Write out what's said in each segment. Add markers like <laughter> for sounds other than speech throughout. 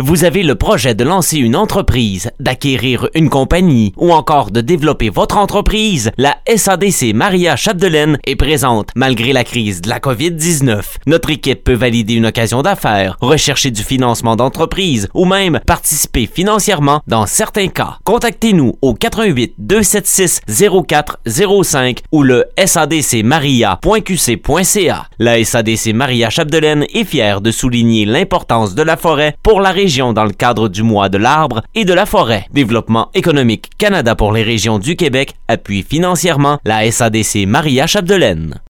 Vous avez le projet de lancer une entreprise, d'acquérir une compagnie ou encore de développer votre entreprise? La SADC Maria Chapdelaine est présente malgré la crise de la COVID-19. Notre équipe peut valider une occasion d'affaires, rechercher du financement d'entreprise ou même participer financièrement dans certains cas. Contactez-nous au 88 276 0405 ou le sadcmaria.qc.ca. La SADC Maria Chapdelaine est fière de souligner l'importance de la forêt pour la région dans le cadre du mois de l'arbre et de la forêt. Développement économique Canada pour les régions du Québec appuie financièrement la SADC Maria Chapdelaine.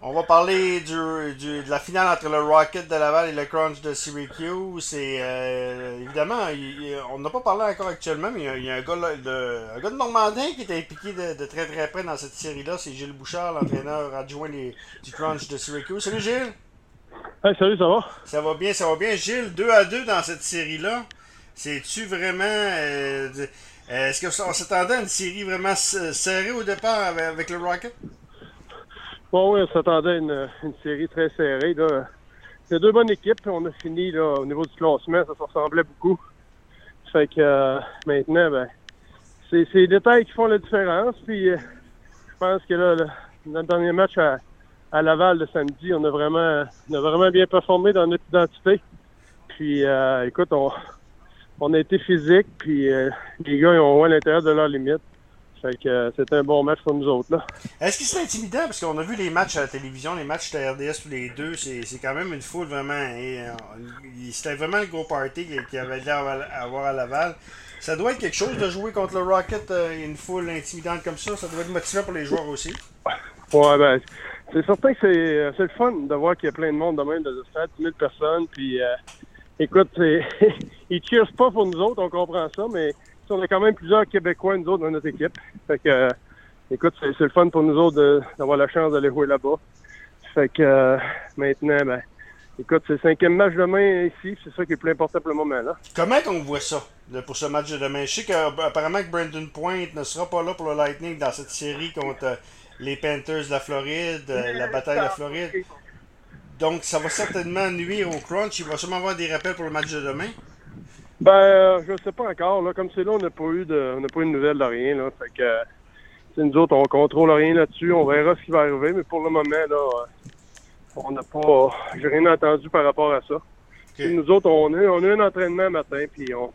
On va parler de la finale entre le Rocket de Laval et le Crunch de Syracuse. Et euh, évidemment, il- on n'a pas parlé encore actuellement, mais il y a, un, gars, de, un qui est impliqué de, très très près dans cette série-là. C'est Gilles Bouchard, l'entraîneur adjoint du Crunch de Syracuse. Salut Gilles! Hey, salut, ça va? Ça va bien, ça va bien. Gilles, 2 à 2 dans cette série-là. C'est-tu vraiment. euh, euh, Est-ce qu'on s'attendait à une série vraiment serrée au départ avec, avec le Rocket? Bon, oui, on s'attendait à une, une série très serrée. Là. C'est deux bonnes équipes. puis On a fini là, au niveau du classement. Ça se ressemblait beaucoup. Fait que euh, maintenant, ben, c'est c'est les détails qui font la différence. Puis euh, je pense que là, le, notre dernier match à, à Laval le samedi, on a vraiment, on a vraiment bien performé dans notre identité. Puis euh, écoute, on, on a été physique. Puis euh, les gars, ils ont joué à l'intérieur de leurs limites. Fait que euh, c'était un bon match pour nous autres. là. Est-ce que c'est intimidant? Parce qu'on a vu les matchs à la télévision, les matchs de RDS tous les deux, c'est quand même une foule vraiment. et, euh, C'était vraiment le gros party qu'il y avait l'air à avoir à Laval. Ça doit être quelque chose de jouer contre le Rocket, une foule intimidante comme ça. Ça doit être motivant pour les joueurs aussi. Ouais, ben, c'est certain que c'est, euh, c'est le fun de voir qu'il y a plein de monde de même stade, 10 000 personnes. Puis, euh, écoute, <laughs> ils cheers pas pour nous autres, on comprend ça, mais on a quand même plusieurs Québécois, nous autres, dans notre équipe. Fait que, euh, écoute, c'est, c'est le fun pour nous autres de- d'avoir la chance d'aller jouer là-bas. Fait que, maintenant, ben, écoute, c'est le cinquième match demain ici, c'est ça qui est plus important pour le moment, là. Comment on voit ça pour ce match de demain? Je sais qu'apparemment que Brandon Point ne sera pas là pour le Lightning dans cette série contre les Panthers de la Floride, euh, la bataille de la Floride. Donc ça va certainement nuire au crunch. Il va sûrement avoir des rappels pour le match de demain. Ben, euh, je sais pas encore. Là. Comme c'est là, on n'a pas eu de, on n'a pas eu de nouvelles de rien. Là. Fait que, euh, nous autres, on contrôle rien là-dessus. On verra ce qui va arriver. Mais pour le moment, là, euh, on n'a pas, j'ai rien entendu par rapport à ça. Nous autres, on a, on a eu un entraînement matin, puis on.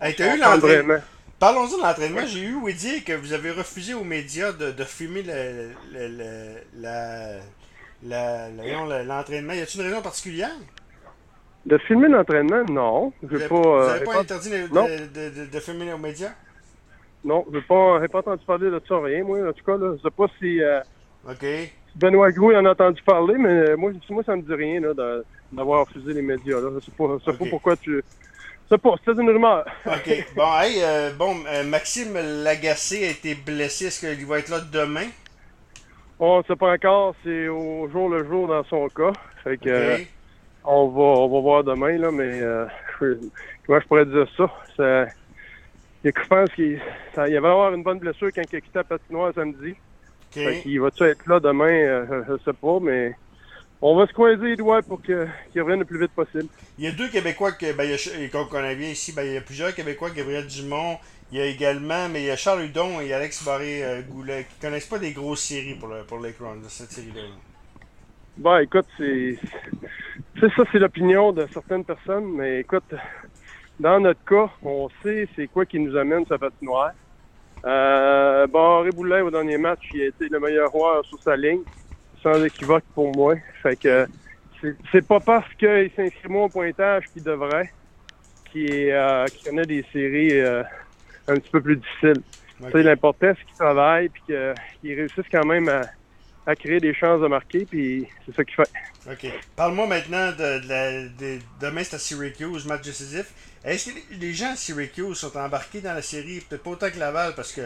Hey, t'as eu l'entraînement. Parlons-en de l'entraînement. J'ai eu dire que vous avez refusé aux médias de, de filmer le- le- le- la- la- l'entraînement. Y a-t-il une raison particulière? De filmer l'entraînement, non. Vous J'ai avez, pas. vous euh, pas pas- interdit de, de, de- de filmer aux médias? Non, j'ai pas, j'ai pas entendu parler de ça, rien, moi. En tout cas, là, je sais pas si, euh, si Benoît Gros en a entendu parler, mais euh, moi, moi ça me dit rien, d'avoir refusé les médias, là. Je sais pas, je sais pas pourquoi tu. Sais pas, c'était une rumeur. <laughs> OK. Bon, hey, euh, bon, euh, Maxime Lagacé a été blessé. Est-ce qu'il va être là demain? On ne sait pas encore, c'est au jour le jour dans son cas. Fait que, euh, on, va, on va voir demain, là, mais euh, je- comment je pourrais dire ça? ça je pense qu'il ça- il va y avoir une bonne blessure quand il a quitté la patinoire samedi. OK. Fait qu'il va-tu être là demain? je, je sais pas, mais on va se croiser les doigts pour que- qu'il revienne le plus vite possible. Il y a deux Québécois que, ben, qu'on connaît bien ici. Ben, il y a plusieurs Québécois, Gabriel Dumont. Il y a également, mais il y a Charles Hudon et Alex Barré-Goulet qui connaissent pas des grosses séries pour, le, pour les Crowns, cette série-là. Bon, écoute, c'est. C'est ça, c'est l'opinion de certaines personnes, mais écoute, dans notre cas, on sait c'est quoi qui nous amène sa patinoire. Euh, Barré Boulet, au dernier match, il a été le meilleur joueur sur sa ligne, sans équivoque pour moi. Fait que c'est- pas parce qu'il s'inscrit moins au pointage qu'il devrait, qu'il euh, connaît des séries euh, un petit peu plus difficiles. Sais, L'important, c'est qu'il travaille puis qu'il réussisse quand même à, à créer des chances de marquer, puis c'est ça qu'il fait. OK. Parle-moi maintenant de, de la. de- demain, c'est à Syracuse, match décisif. Est-ce que les- gens à Syracuse sont embarqués dans la série? Peut-être pas autant que Laval, parce que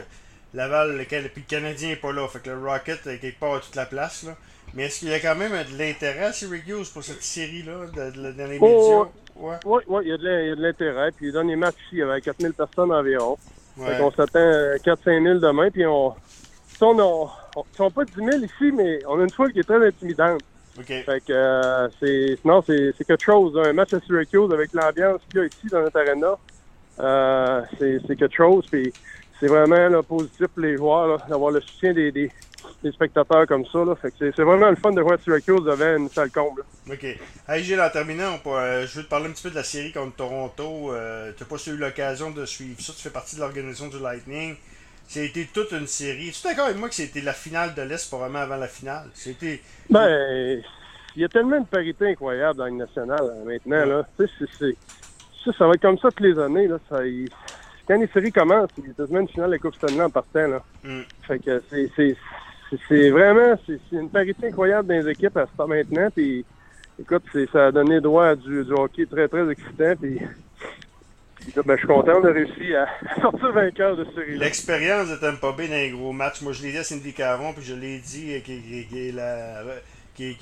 Laval, le, puis le Canadien n'est pas là. Fait que le Rocket, quelque part, a toute la place. Là. Mais est-ce qu'il y a quand même de l'intérêt à Syracuse pour cette série-là, dans les Oh, médias? Ouais. Oui, oui, il y a de l'intérêt. Puis le dernier match, ici, il y avait 4000 personnes environ. Ouais. Fait qu'on s'attend à 4-5 000 demain. Puis on. on on- Ils sont pas 10 000 ici, mais on a une foule qui est très intimidante. Fait que euh, c'est non, c'est quelque chose. Un match à Syracuse avec l'ambiance qu'il y a ici dans notre arena, euh, c'est quelque chose. Puis c'est vraiment là, positif pour les joueurs d'avoir le soutien des, des, des spectateurs comme ça. Là. Fait que c'est c'est vraiment le fun de voir Syracuse devant une salle comble. là. OK. Hey Gilles, en terminant, on peut- euh, je veux te parler un petit peu de la série contre Toronto. Euh, tu n'as pas eu l'occasion de suivre ça. Tu fais partie de l'organisation du Lightning. C'était toute une série. Tu es d'accord avec moi que c'était la finale de l'Est, pas vraiment avant la finale? C'était. Ben, il y a tellement de parité incroyable dans le national euh, maintenant. Là. Tu sais, c'est- c'est- ça, ça va être comme ça toutes les années. Là. Ça, quand les séries commencent, il y a quasiment une finale de la Coupe Stanley en partant. Là. Hmm. Fait que c'est, c'est, vraiment c'est, une parité incroyable dans les équipes à ce temps maintenant. Puis, écoute, ça a donné droit à du, hockey très, très excitant. Puis, ben, je suis content de réussir à sortir vainqueur de ce série L'expérience de Tampa Bay dans les gros matchs. Moi, je l'ai dit à Cindy Caron, puis je l'ai dit, euh, qui, est la- qui,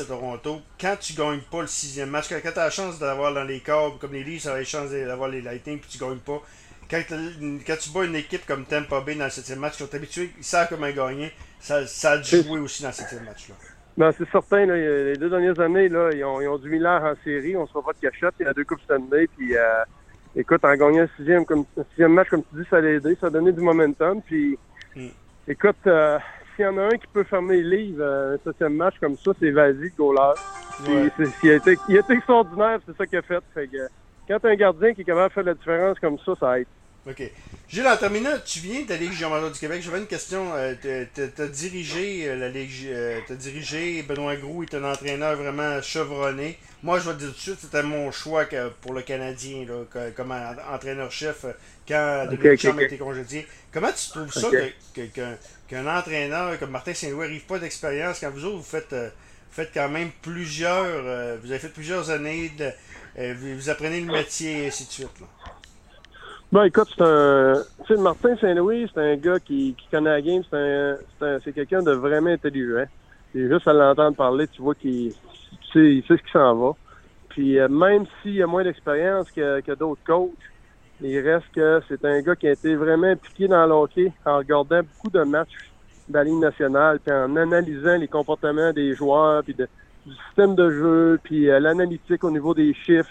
à Toronto. Quand tu gagnes pas le sixième match, quand, tu as la chance d'avoir dans les corps, comme les Leafs, ça a la chance d'avoir les Lightning, puis tu gagnes pas. Quand, quand tu bats une équipe comme Tampa Bay dans le septième match, qui sont habitués, ils savent comment gagner, ça, ça a dû jouer aussi dans le septième match. Là. Ben, c'est certain, là, les deux dernières années, là, ils, ont, ils ont du millard en série, on se fera pas de cachette, il y a deux Coupes Stanley, puis euh, écoute, en gagnant le sixième, comme, le sixième match, comme tu dis, ça l'a aidé, ça a donné du momentum, puis Mm. écoute, euh, s'il y en a un qui peut fermer les livres, euh, un septième match comme ça, c'est Vazi, le goaler. Ouais. il, a été, il a été extraordinaire, c'est ça qu'il a fait. fait que, quand un gardien qui est capable de faire la différence comme ça, ça aide. OK. Gilles, en terminant, tu viens de la Ligue Géomètre du Québec. J'avais une question. Euh, tu as dirigé euh, la Ligue. euh, dirigé Benoît Groux est un entraîneur vraiment chevronné. Moi, je vais te dire tout de suite, c'était mon choix que- pour le Canadien là, comme en- entraîneur-chef quand Ok, Dominique ok, Champ a ok. été congédié. Comment tu trouves ça que- qu'un entraîneur comme Martin Saint-Louis n'arrive pas d'expérience quand vous autres, vous faites, euh, faites quand même plusieurs. vous avez fait plusieurs années, de, vous, vous apprenez le métier et ainsi de suite. Là. Ben écoute, c'est un. Tu sais, Martin Saint-Louis, c'est un gars qui, connaît la game, c'est un, un- quelqu'un de vraiment intelligent. Et juste à l'entendre parler, tu vois qu'il tu sais, il sait ce qui s'en va. Puis euh, même s'il a moins d'expérience que, que d'autres coachs, il reste que c'est un gars qui a été vraiment impliqué dans le hockey en regardant beaucoup de matchs de la Ligue nationale, puis en analysant les comportements des joueurs, puis de- du système de jeu, puis euh, l'analytique au niveau des chiffres.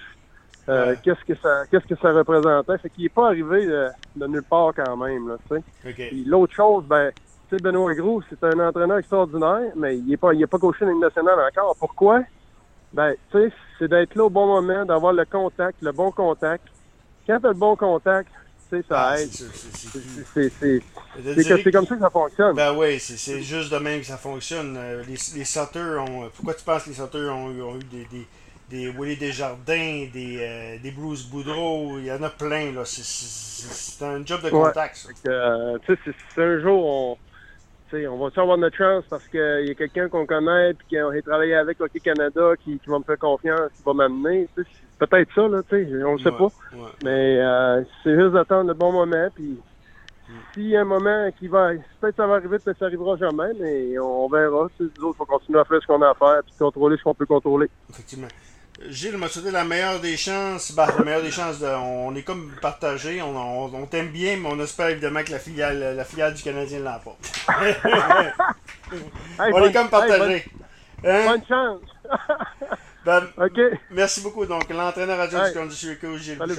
Euh, Ouais. qu'est-ce que ça qu'est-ce que ça représentait? Fait qu'il est pas arrivé de, de nulle part quand même, là, tu sais. OK. Puis l'autre chose, ben, tu sais, Benoît Gros, c'est un entraîneur extraordinaire, mais il est pas il est pas coaché dans nationale encore. Pourquoi? Ben, tu sais, c'est d'être là au bon moment, d'avoir le contact, le bon contact. Quand t'as le bon contact, tu sais, ça aide. c'est- comme ça que ça fonctionne. Ben oui, c'est juste de même que ça fonctionne. Euh, Les, les Sutters ont. Pourquoi tu penses que les Sutters ont, eu- ont eu des. des des Willy Desjardins, des, euh, des Bruce Boudreau, il y en a plein, là. C'est- un job de Ouais. contact, que, euh, tu sais, si- un jour on, sais, on va avoir notre chance parce qu'il y a quelqu'un qu'on connaît puis qu'on a travaillé avec Hockey Canada qui, qui va me faire confiance, qui va m'amener. Peut-être ça, là, tu sais, on le sait Ouais, pas. ouais. Mais euh, c'est juste d'attendre le bon moment. Puis s'il y a un moment qui va, peut-être ça va arriver, peut-être ça arrivera jamais, mais on verra. Nous autres, il faut continuer à faire ce qu'on a à faire puis contrôler ce qu'on peut contrôler. Effectivement. Gilles m'a souhaité la meilleure des chances. Bah, la meilleure des chances, de, on est comme partagé. On, on, on t'aime bien, mais on espère évidemment que la filiale, la filiale du Canadien l'emporte. <laughs> Hey, on est comme hey, partagé. Hein? bonne, chance. Ben, <laughs> merci beaucoup. Donc, l'entraîneur adjoint Hey. du Syracuse, Gilles Salut.